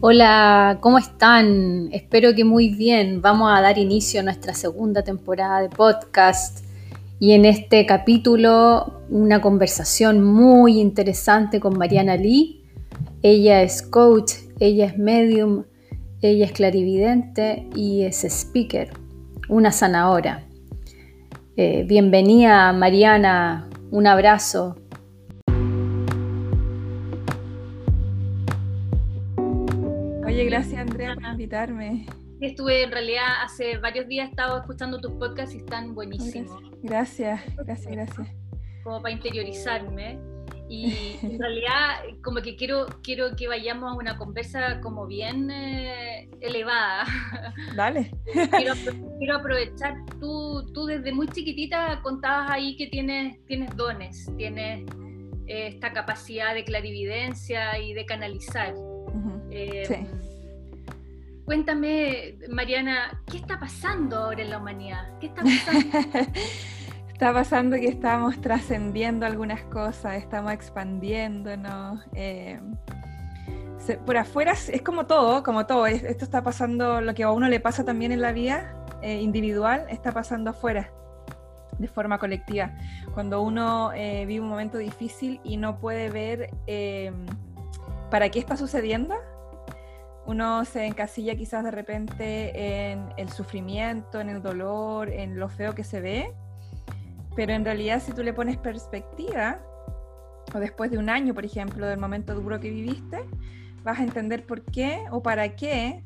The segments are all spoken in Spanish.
Hola, ¿cómo están? Espero que muy bien. Vamos a dar inicio a nuestra segunda temporada de podcast y en este capítulo una conversación muy interesante con Mariana Lee. Ella es coach, ella es medium, ella es clarividente y es speaker, una sanadora. Eh, bienvenida Mariana, un abrazo. Oye, gracias Andrea por invitarme. Estuve en realidad hace varios días, he estado escuchando tus podcasts y están buenísimos. Gracias, gracias, gracias. Como para interiorizarme. Y en realidad como que quiero, quiero que vayamos a una conversa como bien eh, elevada. Dale. Quiero, quiero, aprovechar, tú, tú desde muy chiquitita contabas ahí que tienes, tienes dones, tienes eh, esta capacidad de clarividencia y de canalizar. Eh, sí. Cuéntame, Mariana, ¿qué está pasando ahora en la humanidad? ¿Qué está pasando? está pasando que estamos trascendiendo algunas cosas, estamos expandiéndonos. Eh, por afuera es como todo, como todo. Esto está pasando, lo que a uno le pasa también en la vida eh, individual, está pasando afuera, de forma colectiva. Cuando uno vive un momento difícil y no puede ver para qué está sucediendo, uno se encasilla quizás de repente en el sufrimiento, en el dolor, en lo feo que se ve, pero en realidad si tú le pones perspectiva, o después de un año, por ejemplo, del momento duro que viviste, vas a entender por qué o para qué,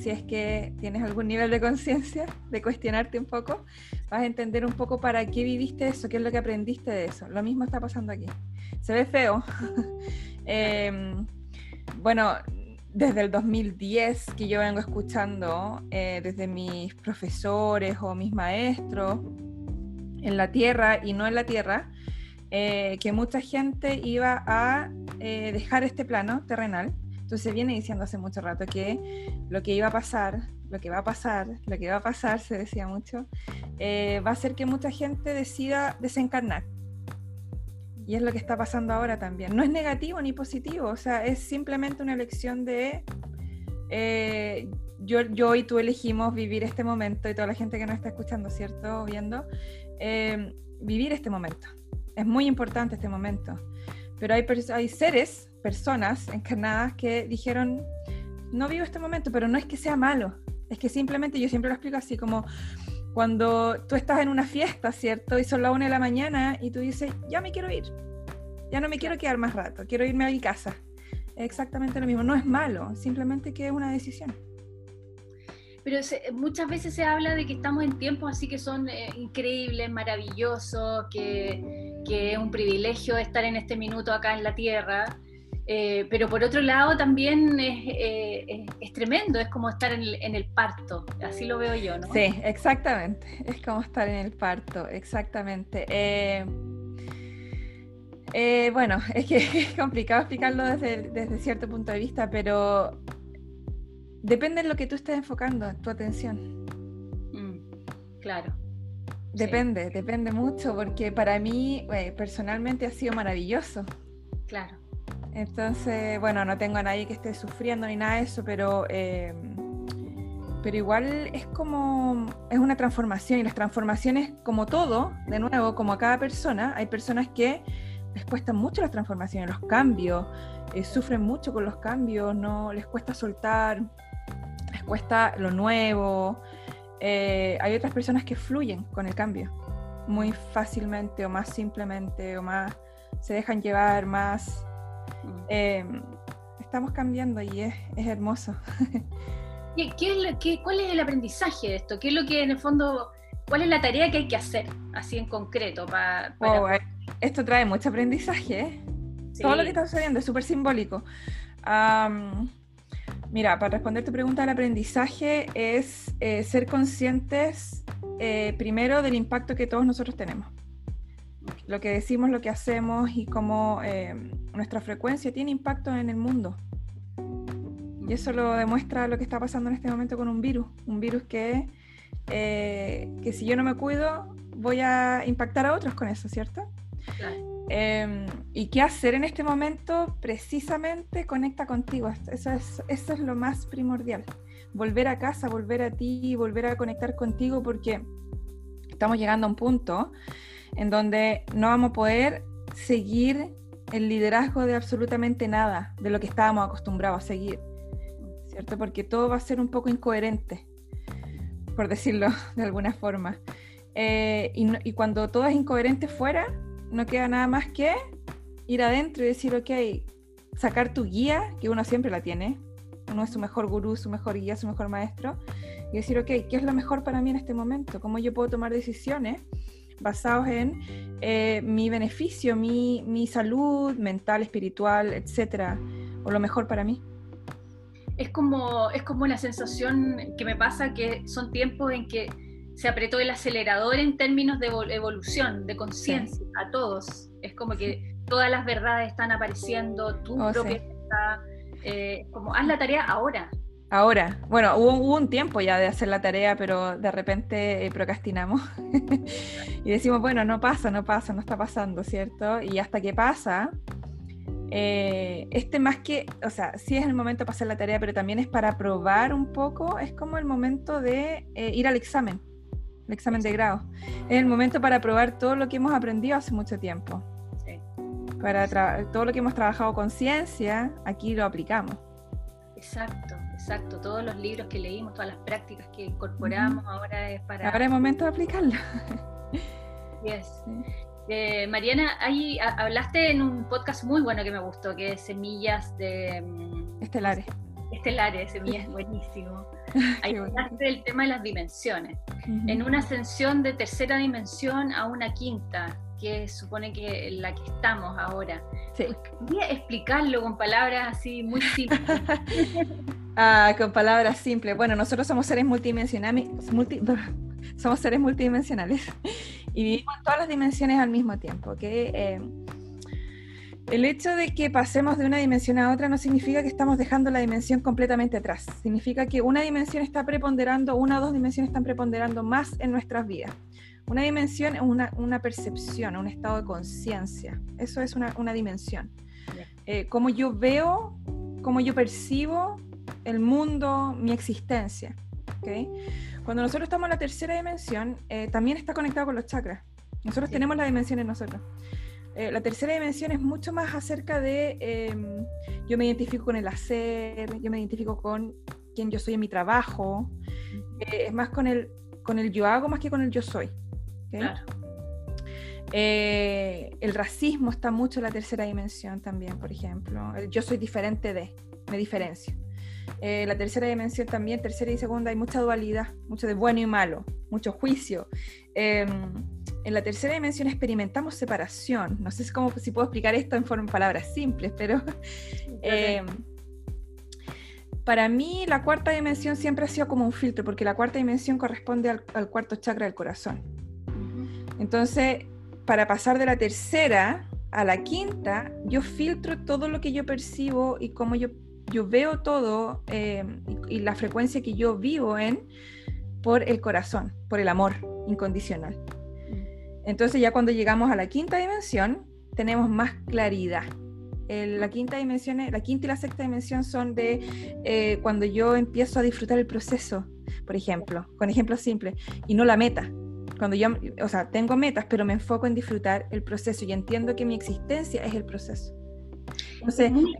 si es que tienes algún nivel de conciencia, de cuestionarte un poco, vas a entender un poco para qué viviste eso, qué es lo que aprendiste de eso. Lo mismo está pasando aquí. Se ve feo. Em, bueno, desde el 2010 que yo vengo escuchando eh, desde mis profesores o mis maestros en la tierra y no en la tierra, eh, que mucha gente iba a eh, dejar este plano terrenal. Entonces viene diciendo hace mucho rato que lo que iba a pasar, lo que va a pasar, lo que va a pasar, se decía mucho, va a ser que mucha gente decida desencarnar y es lo que está pasando ahora también. No es negativo ni positivo, o sea, es simplemente una elección de... Eh, yo, yo y tú elegimos vivir este momento y toda la gente que nos está escuchando, ¿cierto? Viendo, eh, vivir este momento. Es muy importante este momento. Pero hay, hay seres, personas encarnadas que dijeron, no vivo este momento, pero no es que sea malo, es que simplemente, yo siempre lo explico así, como cuando tú estás en una fiesta, ¿cierto? Y son las una de la mañana y tú dices, ya me quiero ir, ya no me quiero quedar más rato, quiero irme a mi casa. Es exactamente lo mismo, no es malo, simplemente que es una decisión. Pero muchas veces se habla de que estamos en tiempos así que son eh, increíbles, maravillosos, que, que, es un privilegio estar en este minuto acá en la Tierra. Eh, pero por otro lado también eh, es, tremendo, es como estar en el, parto, así lo veo yo, ¿no? Sí, exactamente, es como estar en el parto, exactamente. Eh, bueno, es que es complicado explicarlo desde, desde, cierto punto de vista, pero depende de lo que tú estés enfocando, tu atención. Mm, claro. Depende, depende mucho, porque para mí personalmente ha sido maravilloso. Claro entonces, bueno, no tengo a nadie que esté sufriendo ni nada de eso, pero, eh, pero igual es como, es una transformación y las transformaciones, como todo, de nuevo, como a cada persona, hay personas que les cuestan mucho las transformaciones, los cambios, eh, sufren mucho con los cambios, no les cuesta soltar, les cuesta lo nuevo. Eh, hay otras personas que fluyen con el cambio muy fácilmente o más simplemente o más se dejan llevar más Em, estamos cambiando y es, hermoso. ¿Qué, qué, cuál es el aprendizaje de esto? ¿Qué es lo que en el fondo, cuál es la tarea que hay que hacer, así en concreto? para... Oh, eh, esto trae mucho aprendizaje, ¿eh? Todo lo que está sucediendo es súper simbólico. mira, para responder tu pregunta, el aprendizaje es eh, ser conscientes primero del impacto que todos nosotros tenemos lo que decimos, lo que hacemos y cómo eh, nuestra frecuencia tiene impacto en el mundo. Y eso lo demuestra lo que está pasando en este momento con un virus. Un virus que, eh, que si yo no me cuido, voy a impactar a otros con eso, ¿cierto? Em, ¿Y qué hacer en este momento? Precisamente conecta contigo. Eso es, eso es lo más primordial. Volver a casa, volver a ti, volver a conectar contigo porque estamos llegando a un punto en donde no vamos a poder seguir el liderazgo de absolutamente nada de lo que estábamos acostumbrados a seguir, ¿cierto? Porque todo va a ser un poco incoherente, por decirlo de alguna forma. Eh, y, cuando todo es incoherente fuera, no queda nada más que ir adentro y decir, ok, sacar tu guía, que uno siempre la tiene, uno es su mejor gurú, su mejor guía, su mejor maestro, y decir, ok, ¿qué es lo mejor para mí en este momento? ¿Cómo yo puedo tomar decisiones basados en eh, mi beneficio, mi, mi, salud mental, espiritual, etcétera, o lo mejor para mí. Es como, es como la sensación que me pasa que son tiempos en que se apretó el acelerador en términos de evolución, de conciencia, a todos. Es como que todas las verdades están apareciendo, tú oh, propia eh, como haz la tarea ahora, Ahora, bueno, hubo, un tiempo ya de hacer la tarea, pero de repente eh, procrastinamos y decimos, bueno, no pasa, no pasa, no está pasando, ¿cierto? Y hasta que pasa, eh, este más que, o sea, sí es el momento para hacer la tarea, pero también es para probar un poco, es como el momento de eh, ir al examen, el examen de grado. Es el momento para probar todo lo que hemos aprendido hace mucho tiempo. Sí. Para todo lo que hemos trabajado con ciencia, aquí lo aplicamos. Exacto. Exacto, todos los libros que leímos, todas las prácticas que incorporamos, ahora es para... Ahora es momento de aplicarlo. Yes. Eh, Mariana, ahí hablaste en un podcast muy bueno que me gustó, que es Semillas de... Mm, Estelares. Estelares, Semillas, buenísimo. Ahí hablaste del tema de las dimensiones. En una ascensión de tercera dimensión a una quinta, que supone que la que estamos ahora. Sí. Voy explicarlo con palabras así muy simples. Ah, con palabras simples. Bueno, nosotros somos seres multidimensionales, somos seres multidimensionales y vivimos todas las dimensiones al mismo tiempo. Eh, el hecho de que pasemos de una dimensión a otra no significa que estamos dejando la dimensión completamente atrás. Significa que una dimensión está preponderando, una o dos dimensiones están preponderando más en nuestras vidas. Una dimensión es una, percepción, un estado de conciencia. Eso es una, dimensión. Eh, como yo veo, como yo percibo el mundo, mi existencia. ¿okay? Cuando nosotros estamos en la tercera dimensión, eh, también está conectado con los chakras. Nosotros tenemos la dimensión en nosotros. Eh, la tercera dimensión es mucho más acerca de em, yo me identifico con el hacer, yo me identifico con quién yo soy en mi trabajo, eh, es más con el, con el yo hago más que con el yo soy. Claro. el racismo está mucho en la tercera dimensión también, por ejemplo. yo soy diferente de, me diferencio. Eh, la tercera dimensión también, tercera y segunda, hay mucha dualidad, mucho de bueno y malo, mucho juicio. Em, en la tercera dimensión experimentamos separación. No sé cómo, si puedo explicar esto en forma, palabras simples, pero em, para mí la cuarta dimensión siempre ha sido como un filtro, porque la cuarta dimensión corresponde al, al cuarto chakra del corazón. Entonces, para pasar de la tercera a la quinta, yo filtro todo lo que yo percibo y cómo yo yo veo todo eh, y, la frecuencia que yo vivo en por el corazón, por el amor incondicional. Entonces ya cuando llegamos a la quinta dimensión, tenemos más claridad. la quinta dimensión, la quinta y la sexta dimensión son de eh, cuando yo empiezo a disfrutar el proceso, por ejemplo, con ejemplos simples, y no la meta. Cuando yo, o sea, tengo metas, pero me enfoco en disfrutar el proceso y entiendo que mi existencia es el proceso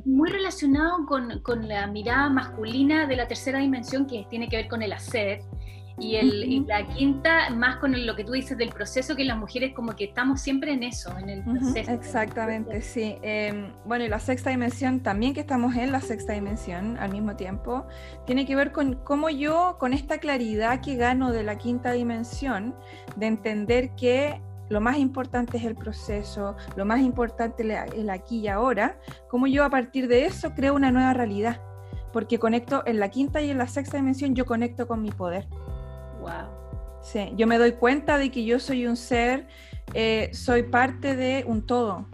muy, relacionado con, con, la mirada masculina de la tercera dimensión que tiene que ver con el hacer. Y, el, la quinta, más con lo que tú dices del proceso, que las mujeres como que estamos siempre en eso, en el proceso. exactamente, sí. Em, bueno, y la sexta dimensión, también que estamos en la sexta dimensión al mismo tiempo, tiene que ver con cómo yo, con esta claridad que gano de la quinta dimensión, de entender que lo más importante es el proceso, lo más importante es el aquí y ahora, como yo a partir de eso creo una nueva realidad, porque conecto en la quinta y en la sexta dimensión, yo conecto con mi poder. Wow. Sí, yo me doy cuenta de que yo soy un ser, eh, soy parte de un todo.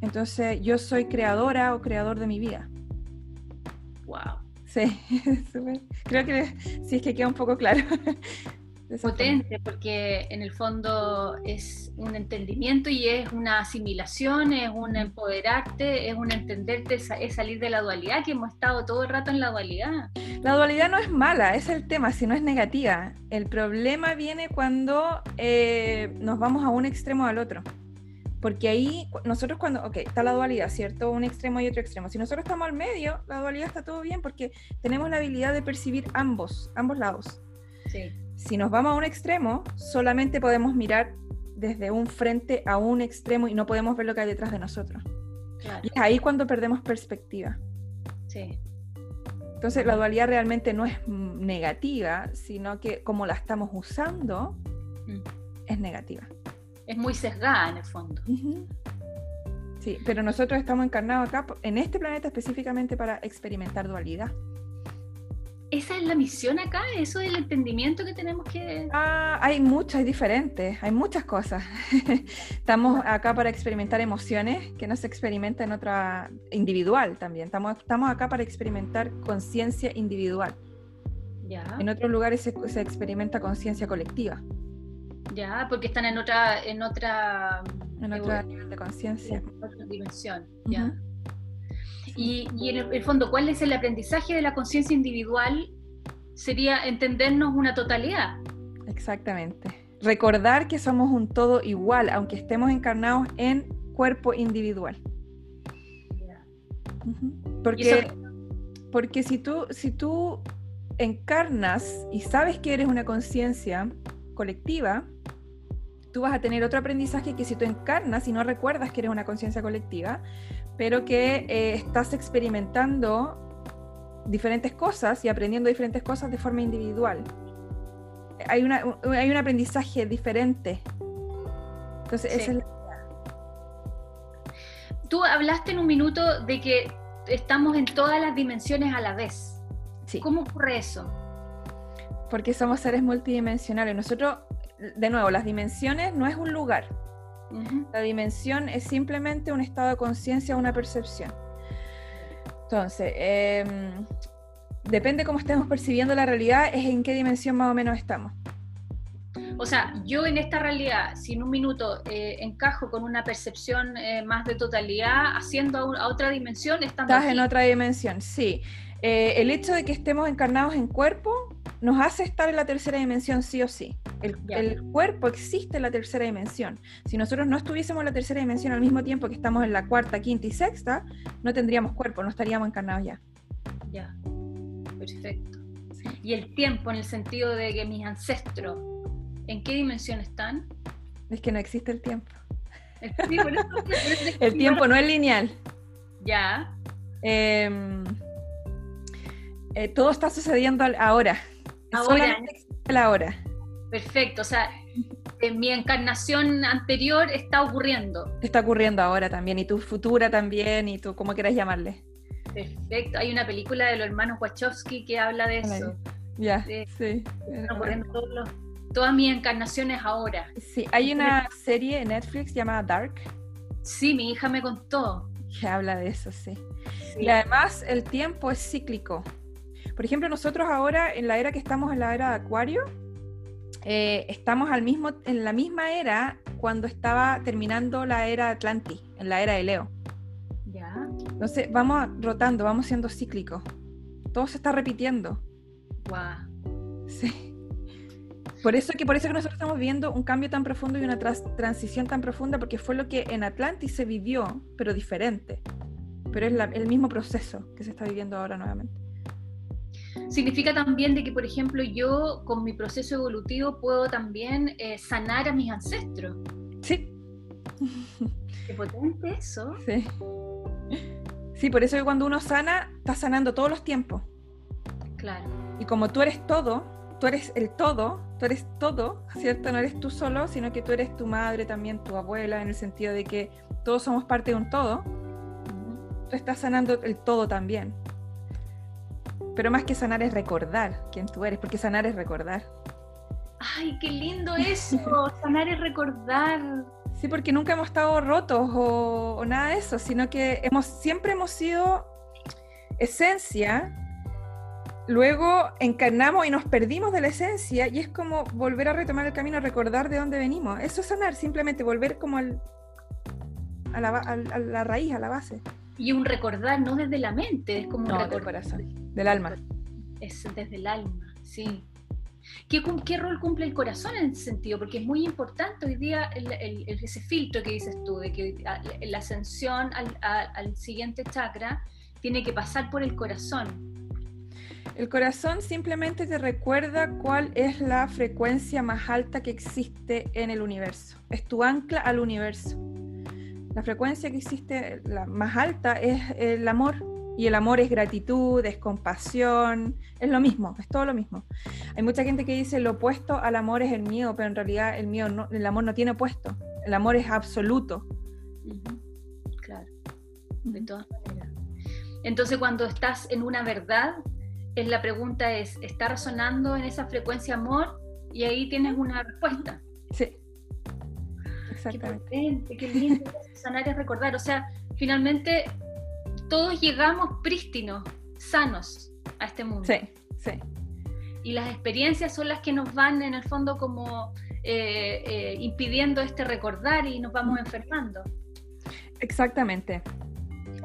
Entonces, yo soy creadora o creador de mi vida. Wow. Sí, creo que sí es que queda un poco claro. Potente, porque en el fondo es un entendimiento y es una asimilación, es un empoderarte, es un entenderte, es salir de la dualidad, que hemos estado todo el rato en la dualidad. La dualidad no es mala, es el tema, si no es negativa. El problema viene cuando eh, nos vamos a un extremo o al otro. Porque ahí, nosotros cuando, ok, está la dualidad, ¿cierto? Un extremo y otro extremo. Si nosotros estamos al medio, la dualidad está todo bien porque tenemos la habilidad de percibir ambos, ambos lados. Sí. Si nos vamos a un extremo, solamente podemos mirar desde un frente a un extremo y no podemos ver lo que hay detrás de nosotros. Y es ahí cuando perdemos perspectiva. Sí. Entonces la dualidad realmente no es negativa, sino que como la estamos usando, mm. es negativa. Es muy sesgada en el fondo. Sí, pero nosotros estamos encarnados acá, en este planeta específicamente para experimentar dualidad esa es la misión acá, eso es el entendimiento que tenemos que... Ah, hay muchas, hay diferentes, hay muchas cosas. estamos acá para experimentar emociones que no se experimenta en otra individual también. Estamos, estamos acá para experimentar conciencia individual. Ya. En otros lugares se, se experimenta conciencia colectiva. Ya, porque están en otra... En otra, en otro nivel de conciencia. En otra dimensión, ya. Y, en el, fondo, ¿cuál es el aprendizaje de la conciencia individual? Sería entendernos una totalidad. Exactamente. Recordar que somos un todo igual, aunque estemos encarnados en cuerpo individual. Porque, porque si, tú, si tú encarnas y sabes que eres una conciencia colectiva, tú vas a tener otro aprendizaje que si tú encarnas y no recuerdas que eres una conciencia colectiva, pero que eh, estás experimentando diferentes cosas y aprendiendo diferentes cosas de forma individual. Hay, una, hay un aprendizaje diferente. Entonces, esa es la Tú hablaste en un minuto de que estamos en todas las dimensiones a la vez. Sí. ¿Cómo ocurre eso? Porque somos seres multidimensionales. Nosotros, de nuevo, las dimensiones no es un lugar, la dimensión es simplemente un estado de conciencia, una percepción. Entonces, em, depende cómo estemos percibiendo la realidad, es en qué dimensión más o menos estamos. O sea, yo en esta realidad, si en un minuto eh, encajo con una percepción eh, más de totalidad, haciendo a, otra dimensión, estás en otra dimensión, sí. Eh, el hecho de que estemos encarnados en cuerpo nos hace estar en la tercera dimensión sí o sí. El, cuerpo existe en la tercera dimensión. Si nosotros no estuviésemos en la tercera dimensión al mismo tiempo que estamos en la cuarta, quinta y sexta, no tendríamos cuerpo, no estaríamos encarnados ya. Ya, perfecto. Y el tiempo en el sentido de que mis ancestros, ¿en qué dimensión están? Es que no existe el tiempo. el tiempo no es lineal. Ya. Em, eh, todo está sucediendo ahora. Ahora. la hora. Perfecto, o sea, en mi encarnación anterior está ocurriendo. Está ocurriendo ahora también, y tu futura también, y tú, como quieras llamarle. Perfecto, hay una película de los hermanos Wachowski que habla de eso. Ya, sí. Están ocurriendo todas mis encarnaciones ahora. Sí, hay una serie en Netflix llamada Dark. Sí, mi hija me contó. Que habla de eso, sí. Y además el tiempo es cíclico. Por ejemplo, nosotros ahora, en la era que estamos en la era de Acuario, eh, estamos al mismo, en la misma era cuando estaba terminando la era Atlantis, en la era de Leo. Ya. Entonces, vamos rotando, vamos siendo cíclicos. Todo se está repitiendo. Wow. Sí. Por eso, que, por eso que nosotros estamos viendo un cambio tan profundo y una transición tan profunda, porque fue lo que en Atlantis se vivió, pero diferente. Pero es el mismo proceso que se está viviendo ahora nuevamente significa también de que, por ejemplo, yo con mi proceso evolutivo puedo también eh, sanar a mis ancestros. Sí. Qué potente eso. Sí. Sí, por eso que cuando uno sana, está sanando todos los tiempos. Claro. Y como tú eres todo, tú eres el todo, tú eres todo, ¿cierto? No eres tú solo, sino que tú eres tu madre también, tu abuela, en el sentido de que todos somos parte de un todo. Tú estás sanando el todo también. Pero más que sanar es recordar quién tú eres, porque sanar es recordar. Ay, qué lindo eso, sanar es recordar. Sí, porque nunca hemos estado rotos o, nada de eso, sino que hemos, siempre hemos sido esencia luego encarnamos y nos perdimos de la esencia y es como volver a retomar el camino, recordar de dónde venimos. Eso es sanar, simplemente volver como al, a, la, raíz, a la base. Y un recordar no desde la mente, es como un recordar. del corazón, del alma. Es desde el alma, sí. ¿Qué, ¿Qué, rol cumple el corazón en ese sentido? Porque es muy importante hoy día ese filtro que dices tú, de que la ascensión al, al siguiente chakra tiene que pasar por el corazón. El corazón simplemente te recuerda cuál es la frecuencia más alta que existe en el universo. Es tu ancla al universo. La frecuencia que existe, la más alta, es el amor. Y el amor es gratitud, es compasión, es lo mismo, es todo lo mismo. Hay mucha gente que dice lo opuesto al amor es el miedo, pero en realidad el, miedo no, el amor no tiene opuesto. El amor es absoluto. Claro, de todas maneras. Entonces cuando estás en una verdad, es la pregunta es, ¿está resonando en esa frecuencia amor? Y ahí tienes una respuesta. Sí. Exactamente. Qué, lindo sanar y recordar. O sea, finalmente todos llegamos prístinos, sanos a este mundo. Sí, sí. Y las experiencias son las que nos van en el fondo como eh, eh, impidiendo este recordar y nos vamos enfermando. Exactamente.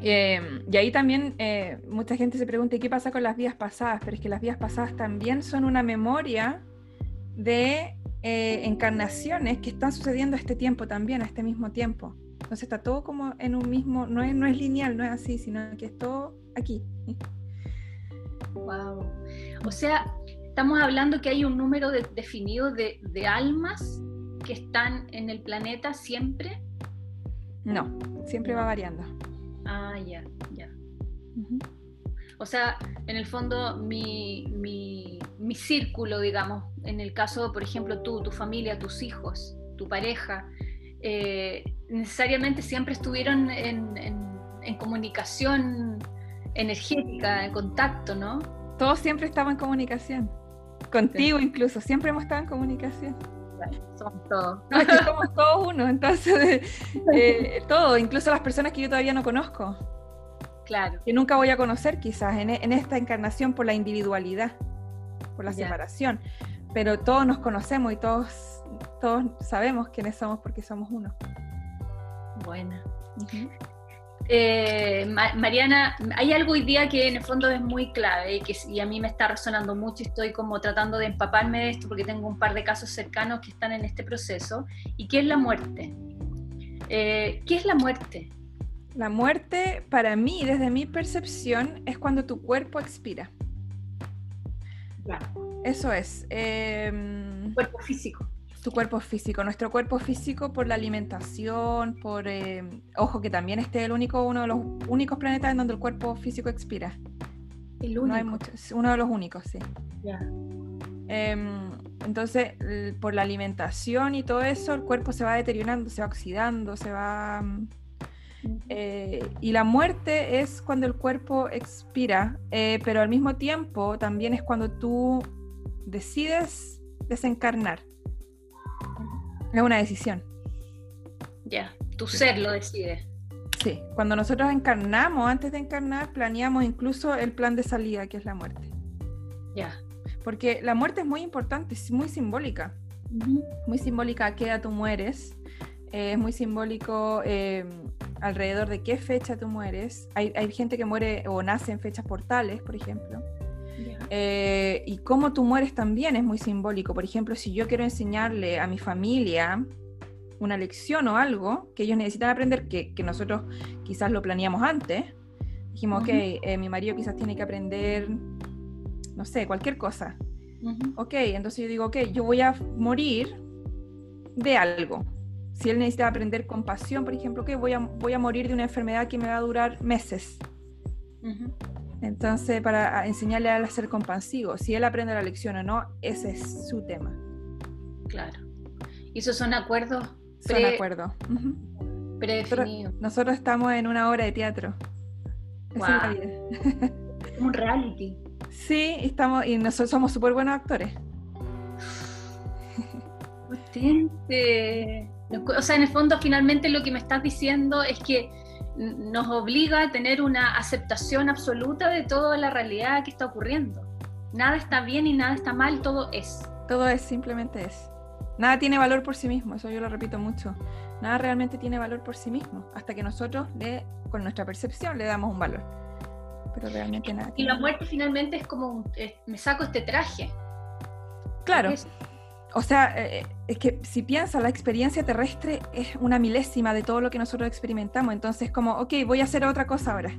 Eh, y ahí también mucha gente se pregunta, qué pasa con las vidas pasadas? Pero es que las vidas pasadas también son una memoria de encarnaciones que están sucediendo a este tiempo también, a este mismo tiempo. Entonces está todo como en un mismo, no es, no es lineal, no es así, sino que es todo aquí. Wow. O sea, estamos hablando que hay un número definido de, almas que están en el planeta siempre. No, siempre va variando. Ah, ya, ya. O sea, en el fondo mi, mi, mi, círculo, digamos, en el caso, por ejemplo, tú, tu familia, tus hijos, tu pareja, eh, necesariamente siempre estuvieron en, en, comunicación energética, en contacto, ¿no? Todos siempre estaban en comunicación. Contigo incluso, siempre hemos estado en comunicación. somos todos. somos todos uno, entonces, eh, todo, incluso las personas que yo todavía no conozco. Claro. Que nunca voy a conocer quizás en, en esta encarnación por la individualidad, por la separación. Pero todos nos conocemos y todos todos sabemos quiénes somos porque somos uno. Buena. Eh, Mariana, hay algo hoy día que en el fondo es muy clave y, que, y a mí me está resonando mucho y estoy como tratando de empaparme de esto porque tengo un par de casos cercanos que están en este proceso. ¿Y qué es la muerte? Eh, ¿Qué es la muerte? La muerte, para mí, desde mi percepción, es cuando tu cuerpo expira. Claro. Eso es. Em, cuerpo físico tu cuerpo físico. Nuestro cuerpo físico por la alimentación, por... Eh, ojo, que también este es el único, uno de los únicos planetas en donde el cuerpo físico expira. El único. No hay muchos, uno de los únicos, sí. Em, entonces, por la alimentación y todo eso, el cuerpo se va deteriorando, se va oxidando, se va... Eh, y la muerte es cuando el cuerpo expira, eh, pero al mismo tiempo también es cuando tú decides desencarnar. Es una decisión. Ya, tu ser lo decide. Sí, cuando nosotros encarnamos, antes de encarnar, planeamos incluso el plan de salida, que es la muerte. Ya. Porque la muerte es muy importante, es muy simbólica. Muy simbólica a qué edad tú mueres. Eh, es muy simbólico eh, alrededor de qué fecha tú mueres. Hay, hay gente que muere o nace en fechas portales, por ejemplo. Eh, y cómo tú mueres también es muy simbólico. Por ejemplo, si yo quiero enseñarle a mi familia una lección o algo que ellos necesitan aprender, que, nosotros quizás lo planeamos antes, dijimos, ok, eh, mi marido quizás tiene que aprender, no sé, cualquier cosa. Ok, entonces yo digo, ok, yo voy a morir de algo. Si él necesita aprender compasión, por ejemplo, que voy a, voy a morir de una enfermedad que me va a durar meses. Entonces, para enseñarle a él a ser compasivo, si él aprende la lección o no, ese es su tema. Claro. ¿Y esos son acuerdos? Son acuerdos. Predefinidos. Nosotros, estamos en una obra de teatro. Wow. Es un reality. Sí, estamos, y nosotros somos súper buenos actores. O sea, en el fondo, finalmente lo que me estás diciendo es que nos obliga a tener una aceptación absoluta de toda la realidad que está ocurriendo. Nada está bien y nada está mal, todo es. Todo es, simplemente es. Nada tiene valor por sí mismo, eso yo lo repito mucho. Nada realmente tiene valor por sí mismo, hasta que nosotros le, con nuestra percepción le damos un valor. Pero realmente nada. Y la muerte finalmente es como, un, me saco este traje. Claro. O sea, eh, es que si piensas, la experiencia terrestre es una milésima de todo lo que nosotros experimentamos. Entonces, como, ok, voy a hacer otra cosa ahora.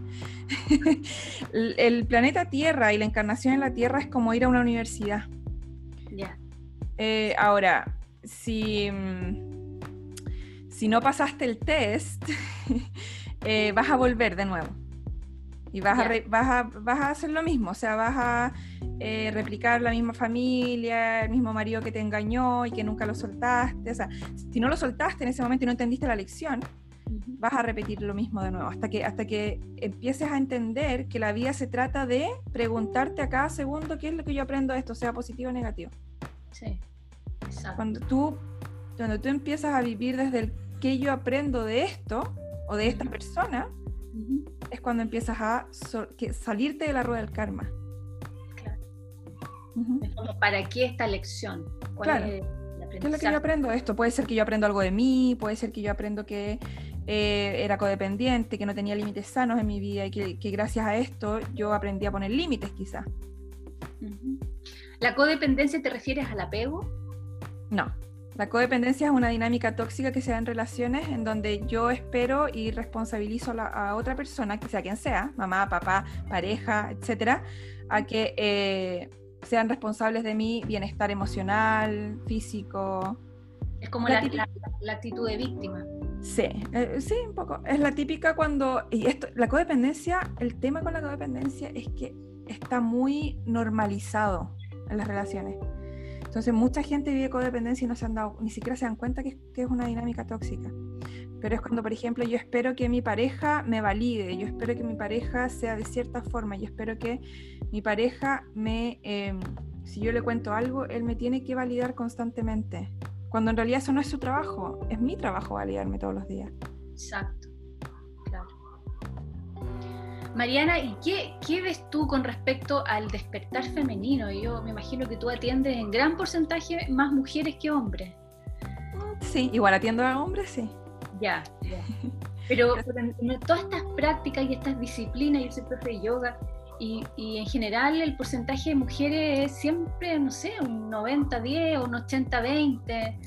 el, planeta Tierra y la encarnación en la Tierra es como ir a una universidad. Ya. Eh, ahora, si, mm, si no pasaste el test, eh, vas a volver de nuevo. Y vas, a, vas, a, vas a hacer lo mismo, o sea, vas a eh, replicar la misma familia, el mismo marido que te engañó y que nunca lo soltaste. O sea, si no lo soltaste en ese momento y no entendiste la lección, vas a repetir lo mismo de nuevo, hasta que, hasta que empieces a entender que la vida se trata de preguntarte a cada segundo qué es lo que yo aprendo de esto, sea positivo o negativo. Sí, Cuando tú, cuando tú empiezas a vivir desde el que yo aprendo de esto o de esta persona, es cuando empiezas a salirte de la rueda del karma. Claro. ¿Para qué esta lección? claro. es ¿Qué es lo que yo aprendo esto? Puede ser que yo aprendo algo de mí, puede ser que yo aprendo que eh, era codependiente, que no tenía límites sanos en mi vida y que, gracias a esto yo aprendí a poner límites quizás. ¿La codependencia te refieres al apego? No, la codependencia es una dinámica tóxica que se da en relaciones en donde yo espero y responsabilizo a, otra persona, que sea quien sea, mamá, papá, pareja, etcétera, a que eh, sean responsables de mi bienestar emocional, físico. Es como la, actitud de víctima. Sí, eh, sí, un poco. Es la típica cuando. Y esto, la codependencia, el tema con la codependencia es que está muy normalizado en las relaciones. Entonces mucha gente vive codependencia y no se han dado, ni siquiera se dan cuenta que, es una dinámica tóxica. Pero es cuando, por ejemplo, yo espero que mi pareja me valide, yo espero que mi pareja sea de cierta forma, yo espero que mi pareja me, em, si yo le cuento algo, él me tiene que validar constantemente. Cuando en realidad eso no es su trabajo, es mi trabajo validarme todos los días. Exacto. Mariana, ¿y qué, qué, ves tú con respecto al despertar femenino? Yo me imagino que tú atiendes en gran porcentaje más mujeres que hombres. Sí, igual atiendo a hombres, sí. Ya, ya. Pero, en todas estas prácticas y estas disciplinas, yo soy profe de yoga, y, y, en general el porcentaje de mujeres es siempre, no sé, un 90-10 o un 80-20.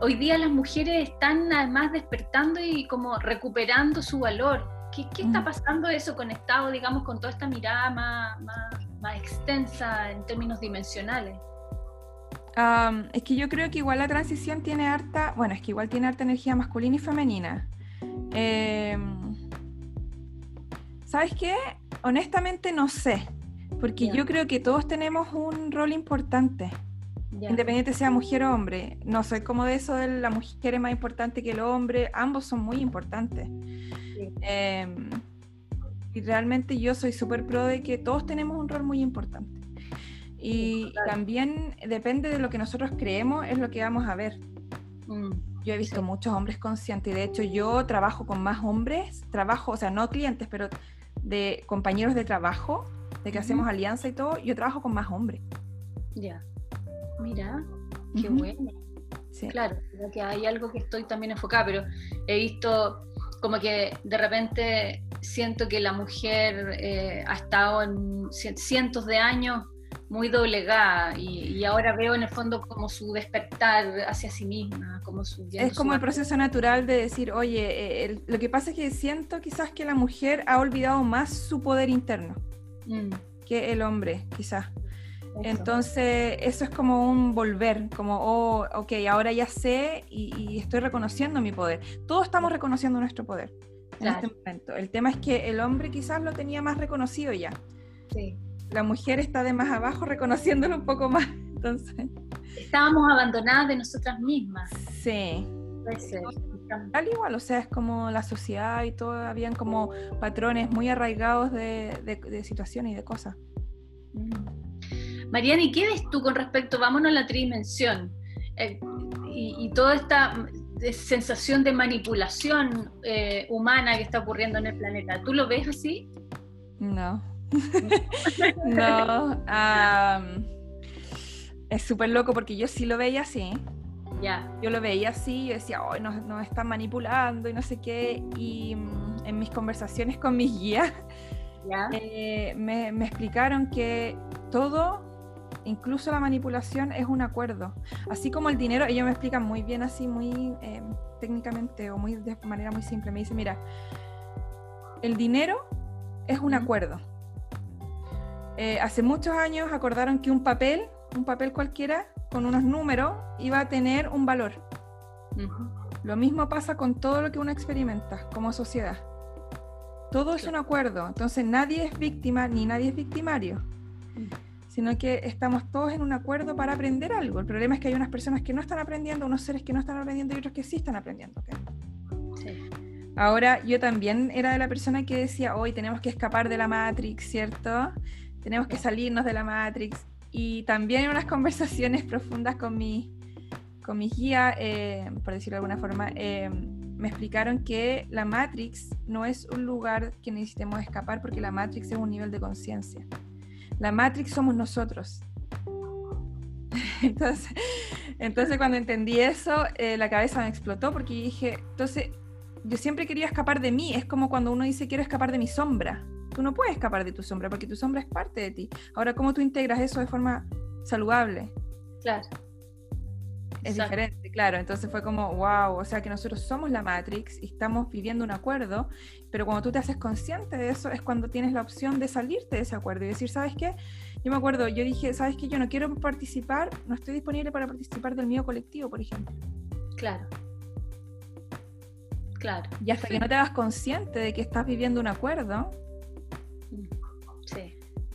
Hoy día las mujeres están además despertando y como recuperando su valor ¿Qué, está mm. pasando eso conectado, digamos, con toda esta mirada más, más, extensa en términos dimensionales? es que yo creo que igual la transición tiene harta, bueno, es que igual tiene harta energía masculina y femenina. Em, ¿Sabes qué? Honestamente no sé, porque yo creo que todos tenemos un rol importante. Independiente sea mujer o hombre. No soy como de eso de la mujer es más importante que el hombre. Ambos son muy importantes. Em, y realmente yo soy súper pro de que todos tenemos un rol muy importante. Y también depende de lo que nosotros creemos, es lo que vamos a ver. Mm, yo he visto muchos hombres conscientes y de hecho yo trabajo con más hombres, trabajo, o sea, no clientes, pero de compañeros de trabajo, de que hacemos alianza y todo, yo trabajo con más hombres. Ya, mira, qué bueno. Claro, que hay algo que estoy también enfocada, pero he visto como que de repente siento que la mujer eh, ha estado en cientos de años muy doblegada y, ahora veo en el fondo como su despertar hacia sí misma, como su... Es como el proceso natural de decir, oye, eh, lo que pasa es que siento quizás que la mujer ha olvidado más su poder interno mm. que el hombre, quizás. Entonces, eso es como un volver, como, oh, ok, ahora ya sé y, estoy reconociendo mi poder. Todos estamos reconociendo nuestro poder en este momento. El tema es que el hombre quizás lo tenía más reconocido ya. Sí. La mujer está de más abajo reconociéndolo un poco más. Entonces. Estábamos abandonadas de nosotras mismas. Sí. Al igual, o sea, es como la sociedad y todo, habían como patrones muy arraigados de, de, situaciones y de cosas. Mariana, ¿y qué ves tú con respecto, vámonos a la tridimensión, eh, y, toda esta sensación de manipulación eh, humana que está ocurriendo en el planeta? ¿Tú lo ves así? No. no. es súper loco porque yo sí lo veía así. Ya. Yo lo veía así, yo decía, hoy nos, están manipulando y no sé qué. Y mm, en mis conversaciones con mis guías, eh, me, explicaron que todo, incluso la manipulación, es un acuerdo. Así como el dinero, ellos me explican muy bien así, muy eh, técnicamente o muy de manera muy simple. Me dicen, mira, el dinero es un acuerdo. Eh, hace muchos años acordaron que un papel, un papel cualquiera, con unos números, iba a tener un valor. Lo mismo pasa con todo lo que uno experimenta como sociedad. Todo es un acuerdo, entonces nadie es víctima ni nadie es victimario, sino que estamos todos en un acuerdo para aprender algo. El problema es que hay unas personas que no están aprendiendo, unos seres que no están aprendiendo y otros que sí están aprendiendo. Ahora, yo también era de la persona que decía, hoy tenemos que escapar de la Matrix, ¿cierto? Tenemos que salirnos de la Matrix. Y también en unas conversaciones profundas con mi, con mi guía, eh, por decirlo de alguna forma, eh, me explicaron que la Matrix no es un lugar que necesitemos escapar porque la Matrix es un nivel de conciencia. La Matrix somos nosotros. Entonces, entonces cuando entendí eso, eh, la cabeza me explotó porque dije, entonces yo siempre quería escapar de mí. Es como cuando uno dice quiero escapar de mi sombra. Tú no puedes escapar de tu sombra porque tu sombra es parte de ti. Ahora, ¿cómo tú integras eso de forma saludable? Claro. Es diferente, claro. Entonces fue como, wow, o sea que nosotros somos la Matrix y estamos viviendo un acuerdo, pero cuando tú te haces consciente de eso es cuando tienes la opción de salirte de ese acuerdo y decir, ¿sabes qué? Yo me acuerdo, yo dije, ¿sabes qué? Yo no quiero participar, no estoy disponible para participar del mío colectivo, por ejemplo. Claro. Claro. Y hasta que no te hagas consciente de que estás viviendo un acuerdo.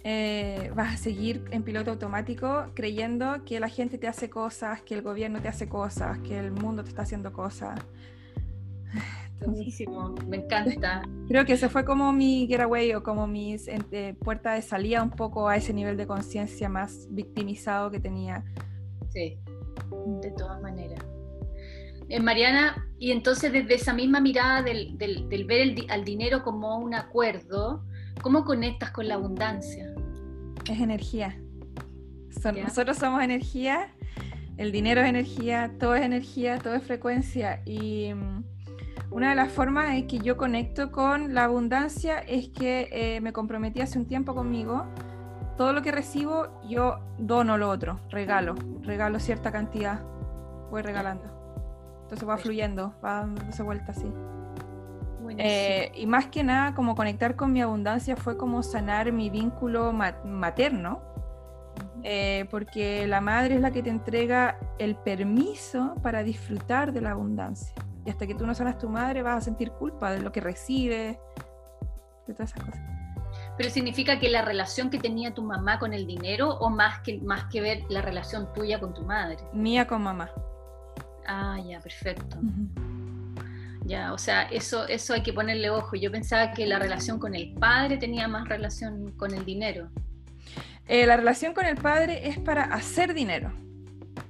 Eh, vas a seguir en piloto automático creyendo que la gente te hace cosas, que el gobierno te hace cosas, que el mundo te está haciendo cosas. Buenísimo, me encanta. Creo que ese fue como mi getaway o como mi eh, puerta de salida un poco a ese nivel de conciencia más victimizado que tenía. Sí, de todas maneras. Eh, Mariana, y entonces desde esa misma mirada del, ver al dinero como un acuerdo, ¿cómo conectas con la abundancia? Es energía. nosotros somos energía, el dinero es energía, todo es energía, todo es frecuencia. Y mm, una de las formas en que yo conecto con la abundancia es que eh, me comprometí hace un tiempo conmigo. Todo lo que recibo, yo dono lo otro, regalo, regalo cierta cantidad, voy regalando. Entonces va fluyendo, va dándose vuelta así. Eh, y más que nada, como conectar con mi abundancia fue como sanar mi vínculo materno, eh, porque la madre es la que te entrega el permiso para disfrutar de la abundancia. Y hasta que tú no sanas tu madre, vas a sentir culpa de lo que recibes, de todas esas cosas. Pero significa que la relación que tenía tu mamá con el dinero o más que, más que ver la relación tuya con tu madre? Mía con mamá. Ah, ya, perfecto. Ya, o sea, eso, eso hay que ponerle ojo. Yo pensaba que la relación con el padre tenía más relación con el dinero. Eh, la relación con el padre es para hacer dinero.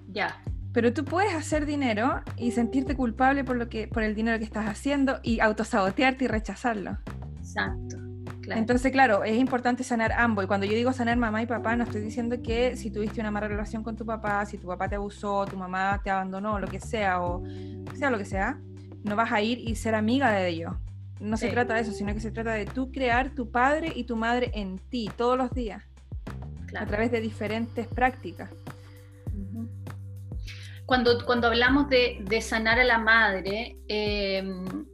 Ya. Pero tú puedes hacer dinero y sentirte culpable por, lo que, por el dinero que estás haciendo y autosabotearte y rechazarlo. Exacto. Entonces, claro, es importante sanar ambos. Y cuando yo digo sanar mamá y papá, no estoy diciendo que si tuviste una mala relación con tu papá, si tu papá te abusó, tu mamá te abandonó, lo que sea, o sea lo que sea, no vas a ir y ser amiga de ellos. No se trata de eso, sino que se trata de tú crear tu padre y tu madre en ti todos los días, a través de diferentes prácticas cuando, cuando hablamos de, sanar a la madre, eh,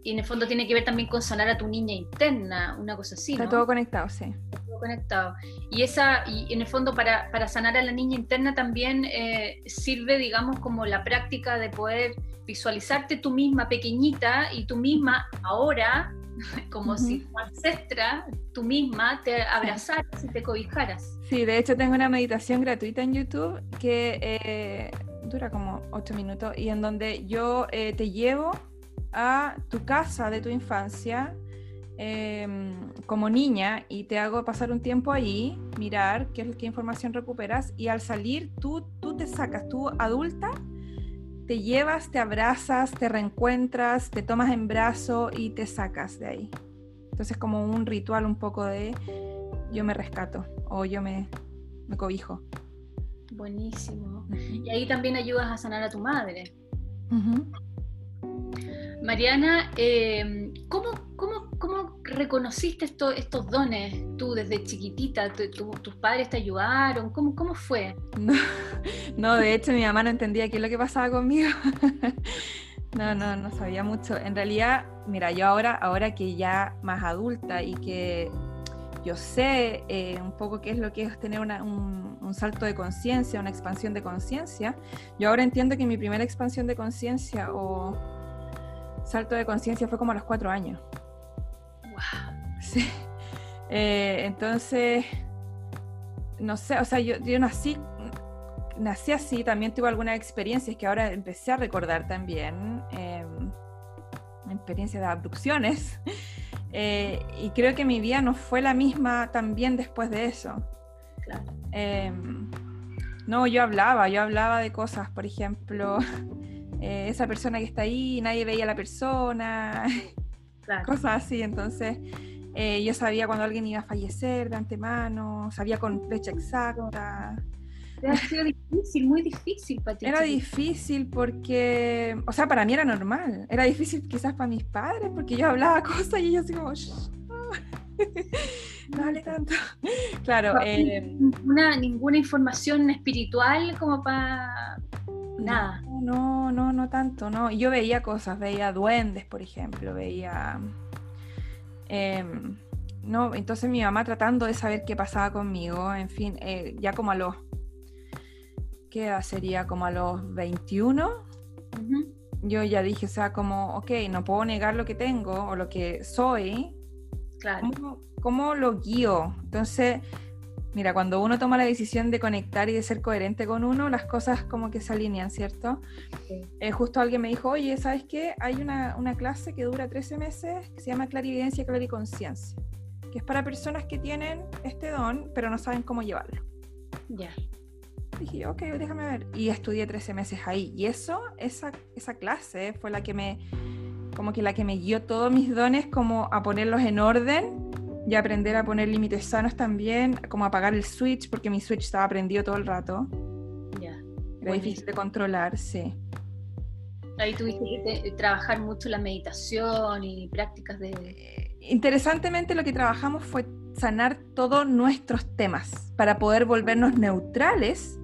y en el fondo tiene que ver también con sanar a tu niña interna, una cosa así. Está todo conectado, sí. Está todo conectado. Y, esa, y en el fondo para, para sanar a la niña interna también eh, sirve, digamos, como la práctica de poder visualizarte tú misma pequeñita y tú misma ahora, como si tu ancestra, tú misma te abrazaras y te cobijaras. Sí, de hecho tengo una meditación gratuita en YouTube que... Eh, dura como ocho minutos, y en donde yo eh, te llevo a tu casa de tu infancia em, como niña y te hago pasar un tiempo ahí, mirar qué, qué información recuperas y al salir tú, tú te sacas, tú adulta, te llevas, te abrazas, te reencuentras, te tomas en brazo y te sacas de ahí. Entonces como un ritual un poco de yo me rescato o yo me, me cobijo. Buenísimo. Y ahí también ayudas a sanar a tu madre. Mariana, eh, ¿cómo, reconociste estos dones tú desde chiquitita? ¿Tus padres te ayudaron? ¿Cómo, cómo fue? No, de hecho mi mamá no entendía qué es lo que pasaba conmigo. No, no, no sabía mucho. En realidad, mira, yo ahora, ahora que ya más adulta y que yo sé eh, un poco qué es lo que es tener un, un, salto de conciencia, una expansión de conciencia, yo ahora entiendo que mi primera expansión de conciencia o salto de conciencia fue como a los cuatro años. Wow. Sí. Eh, entonces, no sé, o sea, yo, yo nací nací así, también tuve algunas experiencias que ahora empecé a recordar también, em, experiencias de abducciones, eh, y creo que mi vida no fue la misma también después de eso. Claro. Em, no, yo hablaba, yo hablaba de cosas, por ejemplo, eh, esa persona que está ahí, nadie veía a la persona, cosas así, entonces... Eh, yo sabía cuando alguien iba a fallecer de antemano, sabía con fecha exacta. Ha sido difícil, muy difícil para ti. Era difícil porque, o sea, para mí era normal. Era difícil quizás para mis padres porque yo hablaba cosas y ellos así como, no hable tanto. Claro. Eh, ninguna, ninguna información espiritual como para nada. No, no, no tanto, no. Yo veía cosas, veía duendes, por ejemplo, veía... Em, no, entonces mi mamá tratando de saber qué pasaba conmigo, en fin, eh, ya como a los ¿qué edad sería? Como a los 21. Yo ya dije, o sea, como, ok, no puedo negar lo que tengo o lo que soy. Claro. ¿Cómo, lo guío? Entonces, mira, cuando uno toma la decisión de conectar y de ser coherente con uno, las cosas como que se alinean, ¿cierto? Eh, justo alguien me dijo, oye, ¿sabes qué? Hay una, una, clase que dura 13 meses que se llama Clarividencia, Clariconciencia, que es para personas que tienen este don, pero no saben cómo llevarlo. Ya dije, ok, déjame ver. Y estudié 13 meses ahí. Y eso, esa, esa clase fue la que me, como que la que me guió todos mis dones, como a ponerlos en orden y aprender a poner límites sanos también, como apagar el switch, porque mi switch estaba prendido todo el rato. Ya. Era difícil de controlar, sí. Ahí tuviste que trabajar mucho la meditación y prácticas de... Interesantemente lo que trabajamos fue sanar todos nuestros temas para poder volvernos neutrales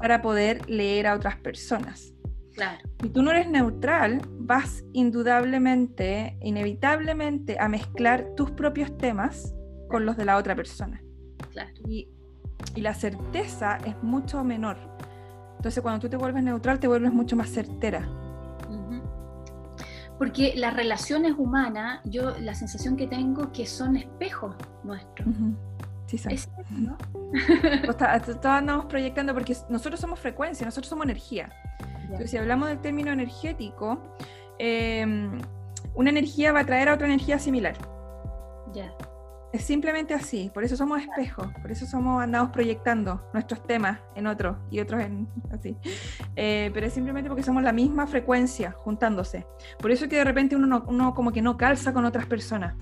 para poder leer a otras personas. Claro. Si tú no eres neutral, vas indudablemente, inevitablemente a mezclar tus propios temas con los de la otra persona. Claro. Y, y la certeza es mucho menor. Entonces cuando tú te vuelves neutral, te vuelves mucho más certera. Porque las relaciones humanas, yo la sensación que tengo que son espejos nuestros. Sí, Es, ¿no? andamos proyectando porque nosotros somos frecuencia, nosotros somos energía. Entonces, si hablamos del término energético, em, una energía va a traer a otra energía similar. Ya. Es simplemente así, por eso somos espejos, por eso somos andamos proyectando nuestros temas en otros y otros en así. Eh, pero es simplemente porque somos la misma frecuencia juntándose. Por eso que de repente uno, uno como que no calza con otras personas.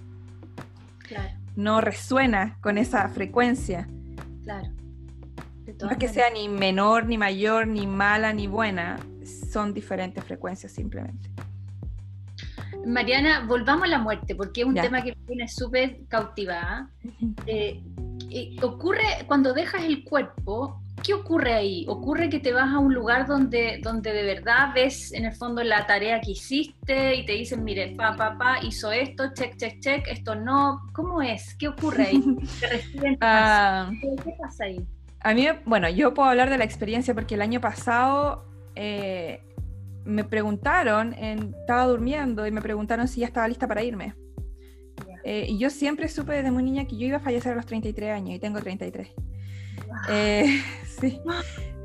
Claro no resuena con esa frecuencia. Claro. No es que sea ni menor, ni mayor, ni mala, ni buena, son diferentes frecuencias simplemente. Mariana, volvamos a la muerte, porque es un tema que me tiene súper cautivada. Eh, eh, ocurre cuando dejas el cuerpo, ¿qué ocurre ahí? ¿Ocurre que te vas a un lugar donde, donde de verdad ves en el fondo la tarea que hiciste y te dicen, mire, papá, papá, hizo esto, check, check, check, esto no? ¿Cómo es? ¿Qué ocurre ahí? Ah. ¿Qué, pasa ahí? A mí, bueno, yo puedo hablar de la experiencia porque el año pasado eh, me preguntaron, estaba durmiendo y me preguntaron si ya estaba lista para irme. Eh, y yo siempre supe desde muy niña que yo iba a fallecer a los 33 años y tengo 33. Eh, sí.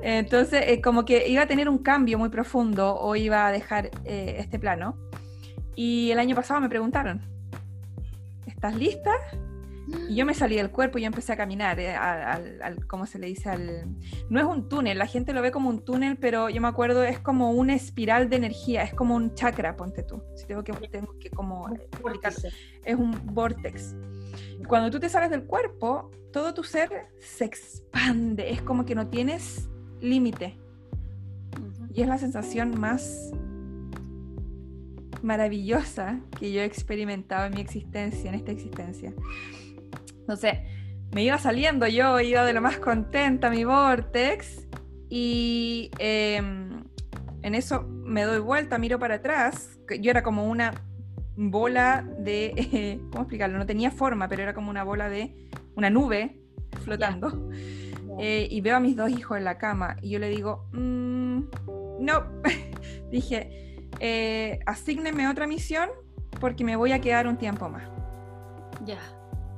Entonces, eh, como que iba a tener un cambio muy profundo o iba a dejar eh, este plano. Y el año pasado me preguntaron, ¿estás lista? Y yo me salí del cuerpo y empecé a caminar, al, ¿cómo se le dice? Al, no es un túnel, la gente lo ve como un túnel, pero yo me acuerdo, es como una espiral de energía, es como un chakra, ponte tú. Si tengo que, tengo que como es un vortex. Cuando tú te sales del cuerpo, todo tu ser se expande, es como que no tienes límite. Y es la sensación más maravillosa que yo he experimentado en mi existencia, en esta existencia. Entonces, me iba saliendo yo, iba de lo más contenta mi vortex y em, en eso me doy vuelta, miro para atrás, yo era como una bola de, ¿cómo explicarlo? No tenía forma, pero era como una bola de, una nube flotando. Eh, y veo a mis dos hijos en la cama y yo le digo, mm, no, dije, eh, asígneme otra misión porque me voy a quedar un tiempo más. Ya.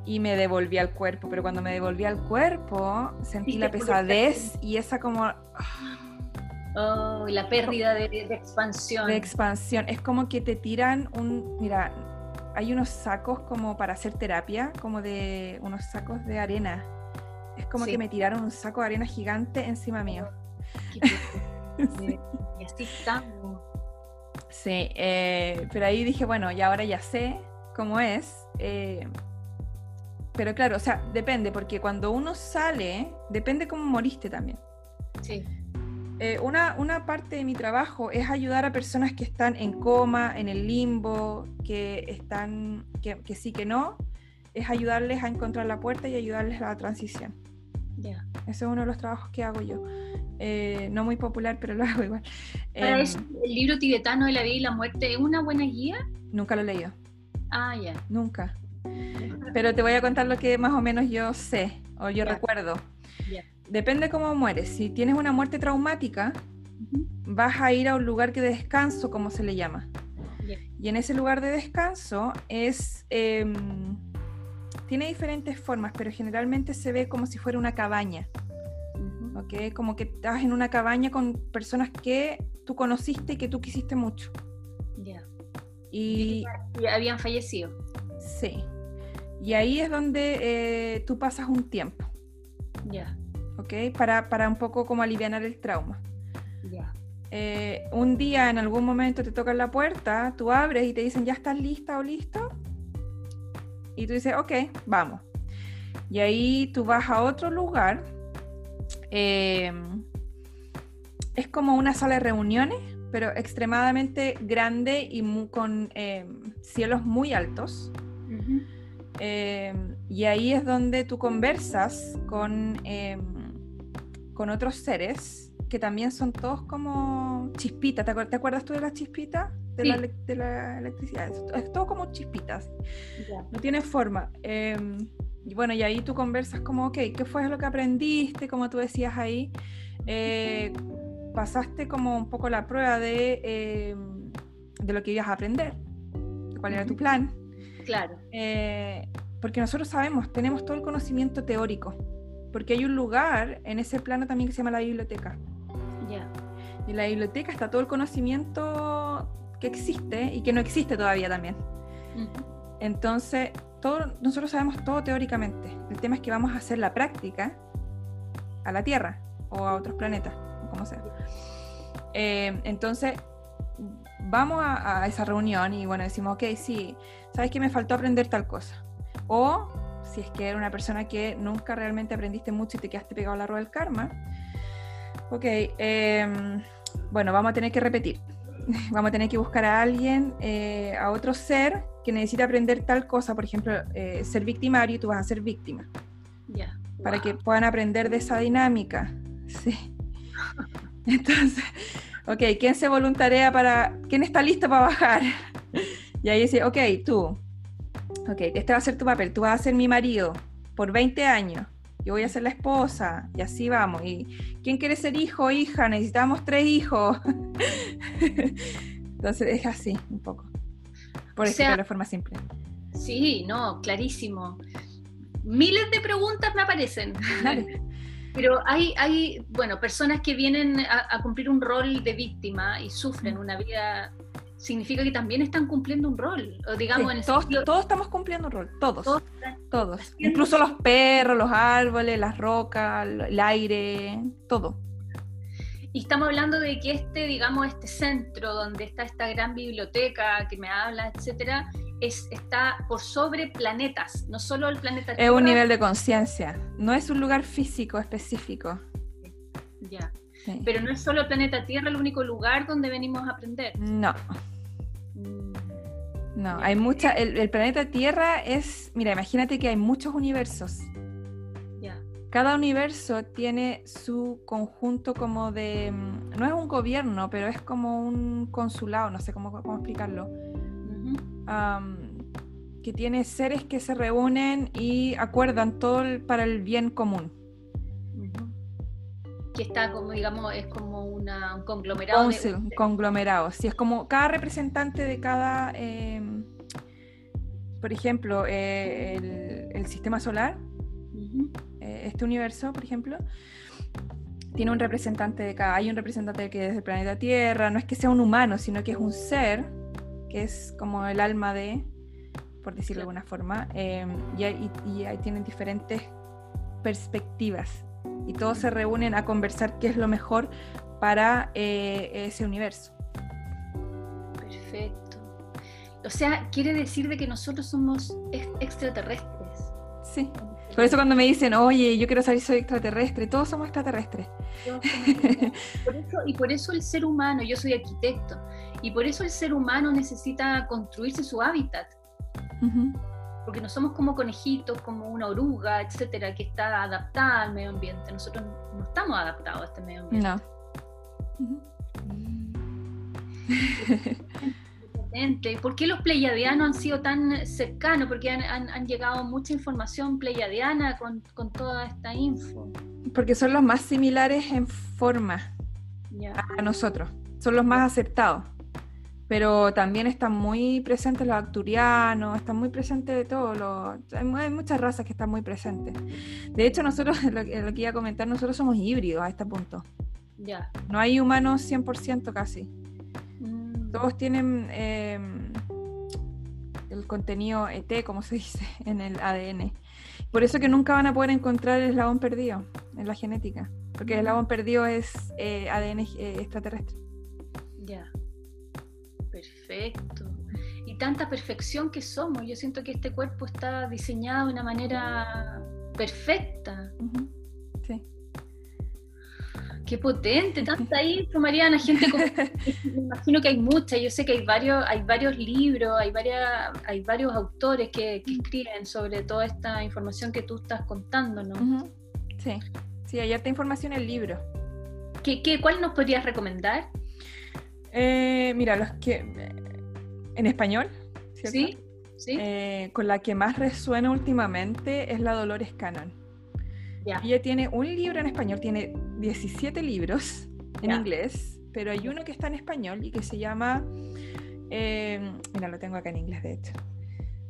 Y me devolví al cuerpo, pero cuando me devolví al cuerpo sentí la pesadez y esa como... Oh, la pérdida de, expansión. De expansión. Es como que te tiran un. Mira, hay unos sacos como para hacer terapia, como de unos sacos de arena. Es como que me tiraron un saco de arena gigante encima mío. sí. Y así estamos. Sí, eh, pero ahí dije, bueno, y ahora ya sé cómo es. Eh, pero claro, o sea, depende, porque cuando uno sale, depende cómo moriste también. Sí. Eh, una, una, parte de mi trabajo es ayudar a personas que están en coma, en el limbo, que están, que, que sí, que no, es ayudarles a encontrar la puerta y ayudarles a la transición. Ya. Ese es uno de los trabajos que hago yo. Eh, no muy popular, pero lo hago igual. Em, ¿El libro tibetano de la vida y la muerte es una buena guía? Nunca lo he leído. Ah, ya. Nunca. Pero te voy a contar lo que más o menos yo sé o yo recuerdo. Ya depende cómo mueres. Si tienes una muerte traumática, vas a ir a un lugar de descanso, como se le llama. Y en ese lugar de descanso es... Em, tiene diferentes formas, pero generalmente se ve como si fuera una cabaña. Como que estás en una cabaña con personas que tú conociste y que tú quisiste mucho. Y, habían fallecido. Sí. Y ahí es donde eh, tú pasas un tiempo. Ya. ¿Ok? Para, para un poco como aliviar el trauma. Eh, un día en algún momento te tocan la puerta, tú abres y te dicen, ¿ya estás lista o listo? Y tú dices, ok, vamos. Y ahí tú vas a otro lugar. Em, es como una sala de reuniones, pero extremadamente grande y con em, cielos muy altos. Em, y ahí es donde tú conversas con con otros seres que también son todos como chispitas. ¿Te, acuerdas tú de las chispitas? De, la, electricidad. Es, todo como chispitas. No tiene forma. Em, y bueno, y ahí tú conversas como, ok, ¿qué fue lo que aprendiste? Como tú decías ahí. Eh, pasaste como un poco la prueba de, em, de lo que ibas a aprender. ¿Cuál era tu plan? Claro. Eh, porque nosotros sabemos, tenemos todo el conocimiento teórico porque hay un lugar en ese plano también que se llama la biblioteca. Ya. Y en la biblioteca está todo el conocimiento que existe y que no existe todavía también. Entonces, todo, nosotros sabemos todo teóricamente. El tema es que vamos a hacer la práctica a la Tierra o a otros planetas, o como sea. Eh, entonces, vamos a, a, esa reunión y bueno, decimos, ok, sí, ¿sabes que me faltó aprender tal cosa? O si es que eres una persona que nunca realmente aprendiste mucho y te quedaste pegado a la rueda del karma, ok, em, bueno, vamos a tener que repetir. vamos a tener que buscar a alguien, eh, a otro ser que necesita aprender tal cosa, por ejemplo, eh, ser victimario y tú vas a ser víctima. Ya. Para que puedan aprender de esa dinámica. Sí. Entonces, ok, ¿quién se voluntarea para... ¿Quién está listo para bajar? Y ahí dice, ok, tú, ok, este va a ser tu papel, tú vas a ser mi marido por 20 años, yo voy a ser la esposa, y así vamos. ¿Y quién quiere ser hijo o hija? Necesitamos tres hijos. Entonces es así, un poco. Por decirlo de forma simple. Sí, no, clarísimo. Miles de preguntas me aparecen. Pero hay, hay, bueno, personas que vienen a, cumplir un rol de víctima y sufren una vida significa que también están cumpliendo un rol. O digamos, todos, todos, estamos cumpliendo un rol, todos. Todos. Incluso los perros, los árboles, las rocas, el aire, todo. Y estamos hablando de que este, digamos, este centro donde está esta gran biblioteca que me habla, etcétera, es, está por sobre planetas, no solo el planeta Tierra. Es un nivel de conciencia, no es un lugar físico específico. Ya. Pero no es solo el planeta Tierra el único lugar donde venimos a aprender. No. No, hay mucha. El, planeta Tierra es. Mira, imagínate que hay muchos universos. Cada universo tiene su conjunto como de. Mm, no es un gobierno, pero es como un consulado, no sé cómo, cómo explicarlo. que tiene seres que se reúnen y acuerdan todo para el bien común que está como, digamos, es como una, un conglomerado. un conglomerado, sí, es como cada representante de cada, em, por ejemplo, eh, el, sistema solar, eh, este universo, por ejemplo, tiene un representante de cada, hay un representante que es del planeta Tierra, no es que sea un humano, sino que es un ser, que es como el alma de, por decirlo de alguna forma, em, y, y ahí tienen diferentes perspectivas y todos se reúnen a conversar qué es lo mejor para eh, ese universo. Perfecto. O sea, quiere decir de que nosotros somos extraterrestres. Sí. Por eso cuando me dicen, oye, yo quiero saber si soy extraterrestre, todos somos extraterrestres. y por eso el ser humano, yo soy arquitecto, y por eso el ser humano necesita construirse su hábitat porque no somos como conejitos, como una oruga, etcétera, que está adaptada al medio ambiente. Nosotros no estamos adaptados a este medio ambiente. No. ¿Por qué los pleiadianos han sido tan cercanos? Porque han, llegado mucha información pleiadiana con, toda esta info. Porque son los más similares en forma a nosotros. Son los más aceptados pero también están muy presentes los acturianos, están muy presentes de todo, los, hay, muchas razas que están muy presentes. De hecho, nosotros, lo, que iba a comentar, nosotros somos híbridos a este punto. Ya. No hay humanos 100% casi. Mm. Todos tienen em, el contenido ET, como se dice, en el ADN. Por eso que nunca van a poder encontrar el eslabón perdido en la genética, porque el eslabón perdido es eh, ADN eh, extraterrestre. Perfecto. Y tanta perfección que somos. Yo siento que este cuerpo está diseñado de una manera perfecta. Sí. Qué potente, tanta info, Mariana, gente me imagino que hay mucha, yo sé que hay varios, hay varios libros, hay varias, hay varios autores que, escriben sobre toda esta información que tú estás contando, ¿no? Sí, sí, hay harta información en el libro. ¿Qué, qué, cuál nos podrías recomendar? Eh, mira, los que. En español, ¿cierto? Sí, sí. Eh, con la que más resuena últimamente es la Dolores Cannon. Ella tiene un libro en español, tiene 17 libros en inglés, pero hay uno que está en español y que se llama. Eh, mira, lo tengo acá en inglés, de hecho.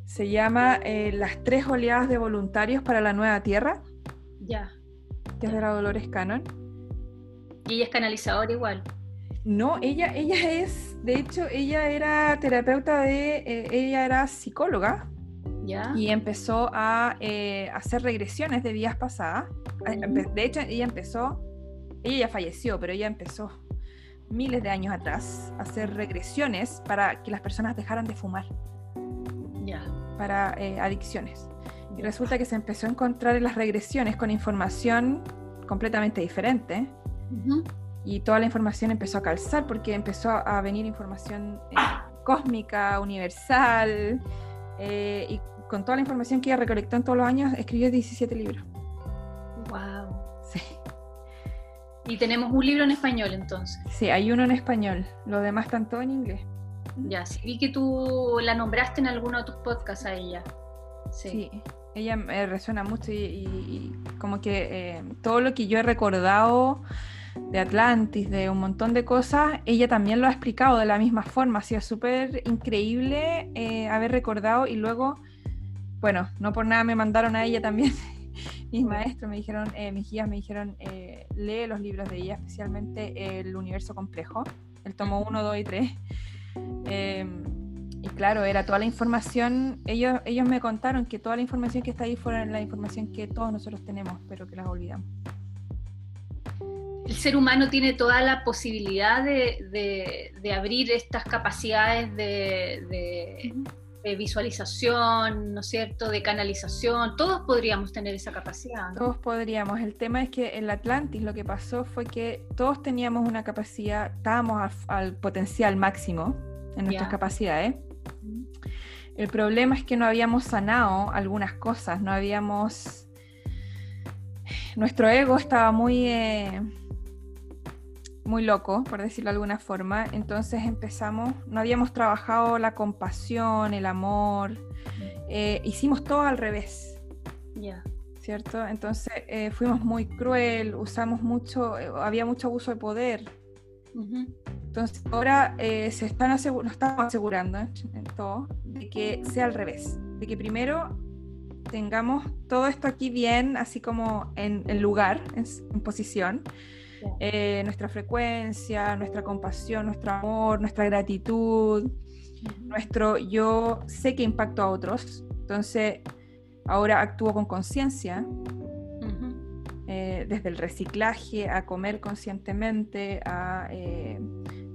Se llama Las tres oleadas de voluntarios para la nueva tierra. Ya. Que es de la Dolores Cannon. Y ella es canalizadora igual. No, ella, ella es, de hecho, ella era terapeuta de, eh, ella era psicóloga. ¿Ya? Y empezó a eh, hacer regresiones de vidas pasadas. De hecho, ella empezó, ella ya falleció, pero ella empezó miles de años atrás a hacer regresiones para que las personas dejaran de fumar. Ya. Para eh, adicciones. Y resulta que se empezó a encontrar en las regresiones con información completamente diferente y toda la información empezó a calzar porque empezó a venir información eh, cósmica, universal, eh, y con toda la información que ella recolectó en todos los años, escribió 17 libros. ¡Wow! Sí. Y tenemos un libro en español entonces. Sí, hay uno en español, los demás están todos en inglés. Ya, sí, vi que tú la nombraste en alguno de tus podcasts a ella. Sí. ella me resuena mucho y, como que eh, todo lo que yo he recordado de Atlantis, de un montón de cosas, ella también lo ha explicado de la misma forma. Ha sido súper increíble eh, haber recordado y luego, bueno, no por nada me mandaron a ella también. mis maestros me dijeron, eh, mis guías me dijeron, eh, lee los libros de ella, especialmente El Universo Complejo, el tomo 1, 2 y 3. Em, y claro, era toda la información, ellos, ellos me contaron que toda la información que está ahí fuera la información que todos nosotros tenemos, pero que las olvidamos el ser humano tiene toda la posibilidad de, abrir estas capacidades de, visualización, ¿no es cierto?, de canalización, todos podríamos tener esa capacidad. Todos podríamos. El tema es que en Atlantis lo que pasó fue que todos teníamos una capacidad, estábamos al, potencial máximo en nuestras capacidades. El problema es que no habíamos sanado algunas cosas, no habíamos... Nuestro ego estaba muy... Eh, muy loco, por decirlo de alguna forma. Entonces empezamos, no habíamos trabajado la compasión, el amor, eh, hicimos todo al revés. Ya. ¿Cierto? Entonces eh, fuimos muy cruel, usamos mucho, eh, había mucho abuso de poder. Entonces ahora se están nos estamos asegurando en todo de que sea al revés, de que primero tengamos todo esto aquí bien, así como en, el lugar, en posición, eh, nuestra frecuencia, nuestra compasión, nuestro amor, nuestra gratitud, nuestro yo sé que impacto a otros, entonces ahora actúo con conciencia, eh, desde el reciclaje a comer conscientemente, a eh,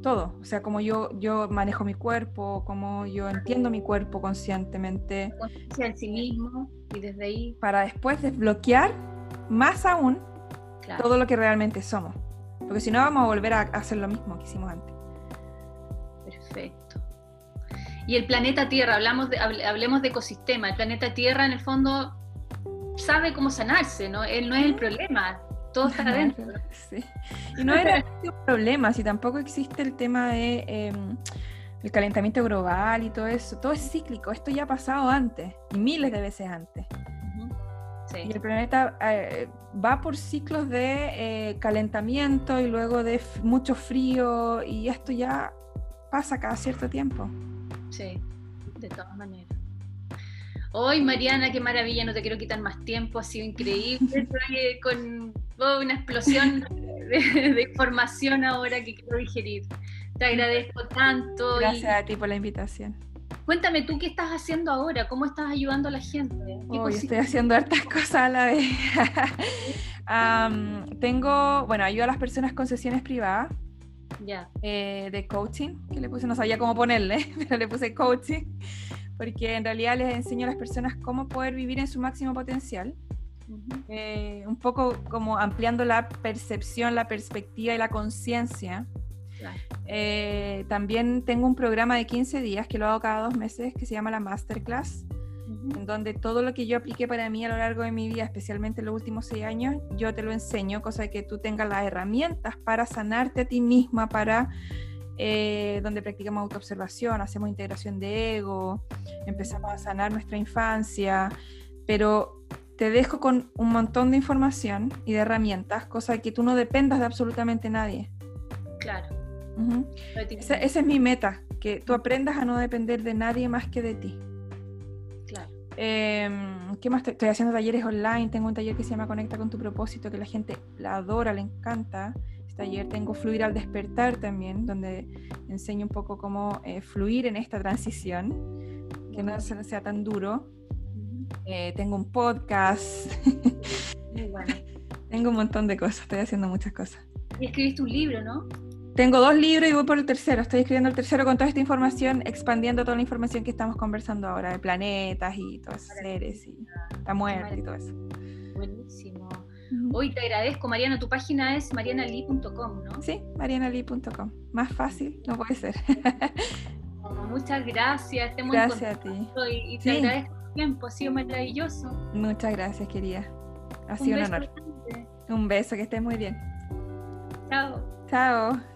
todo, o sea, como yo, yo manejo mi cuerpo, como yo entiendo mi cuerpo conscientemente. Conciencia en sí mismo y desde ahí. Para después desbloquear más aún todo lo que realmente somos. Porque si no vamos a volver a hacer lo mismo que hicimos antes. Perfecto. Y el planeta Tierra, hablamos de, hablemos de ecosistema. El planeta Tierra en el fondo sabe cómo sanarse, ¿no? Él no es el problema, todo está adentro. Sí. Y no era un problema, si tampoco existe el tema de em, el calentamiento global y todo eso. Todo es cíclico, esto ya ha pasado antes, y miles de veces antes. Y el planeta eh, va por ciclos de eh, calentamiento y luego de mucho frío y esto ya pasa cada cierto tiempo. Sí, de todas maneras. Hoy, Mariana, qué maravilla, no te quiero quitar más tiempo, ha sido increíble. Con una explosión de, información ahora que quiero digerir. Te agradezco tanto. Gracias a ti por la invitación. Cuéntame tú qué estás haciendo ahora, cómo estás ayudando a la gente. Hoy estoy haciendo hartas cosas a la vez. tengo, bueno, ayudo a las personas con sesiones privadas. Ya. Eh, de coaching, que le puse, no sabía cómo ponerle, pero le puse coaching, porque en realidad les enseño a las personas cómo poder vivir en su máximo potencial. Eh, un poco como ampliando la percepción, la perspectiva y la conciencia eh, también tengo un programa de 15 días que lo hago cada dos meses que se llama la Masterclass, en donde todo lo que yo apliqué para mí a lo largo de mi vida, especialmente en los últimos seis años, yo te lo enseño, cosa de que tú tengas las herramientas para sanarte a ti misma, para eh, donde practicamos autoobservación, hacemos integración de ego, empezamos a sanar nuestra infancia, pero te dejo con un montón de información y de herramientas, cosa que tú no dependas de absolutamente nadie. Claro esa, es mi meta, que tú aprendas a no depender de nadie más que de ti. Claro. Em, ¿Qué más? Estoy haciendo talleres online, tengo un taller que se llama Conecta con tu propósito, que la gente la adora, le encanta. Este taller tengo Fluir al despertar también, donde enseño un poco cómo eh, fluir en esta transición, que no sea tan duro. Eh, tengo un podcast. Muy bueno. tengo un montón de cosas, estoy haciendo muchas cosas. Y escribiste un libro, ¿no? Tengo dos libros y voy por el tercero. Estoy escribiendo el tercero con toda esta información, expandiendo toda la información que estamos conversando ahora, de planetas y todos esos seres y la muerte y todo eso. Buenísimo. Hoy te agradezco, Mariana. Tu página es marianali.com, ¿no? Sí, marianali.com. Más fácil, no puede ser. muchas gracias. gracias a ti. Y, te agradezco el tiempo, ha sido maravilloso. Muchas gracias, querida. Ha sido un, un honor. Un beso, que estés muy bien. Chao. Chao.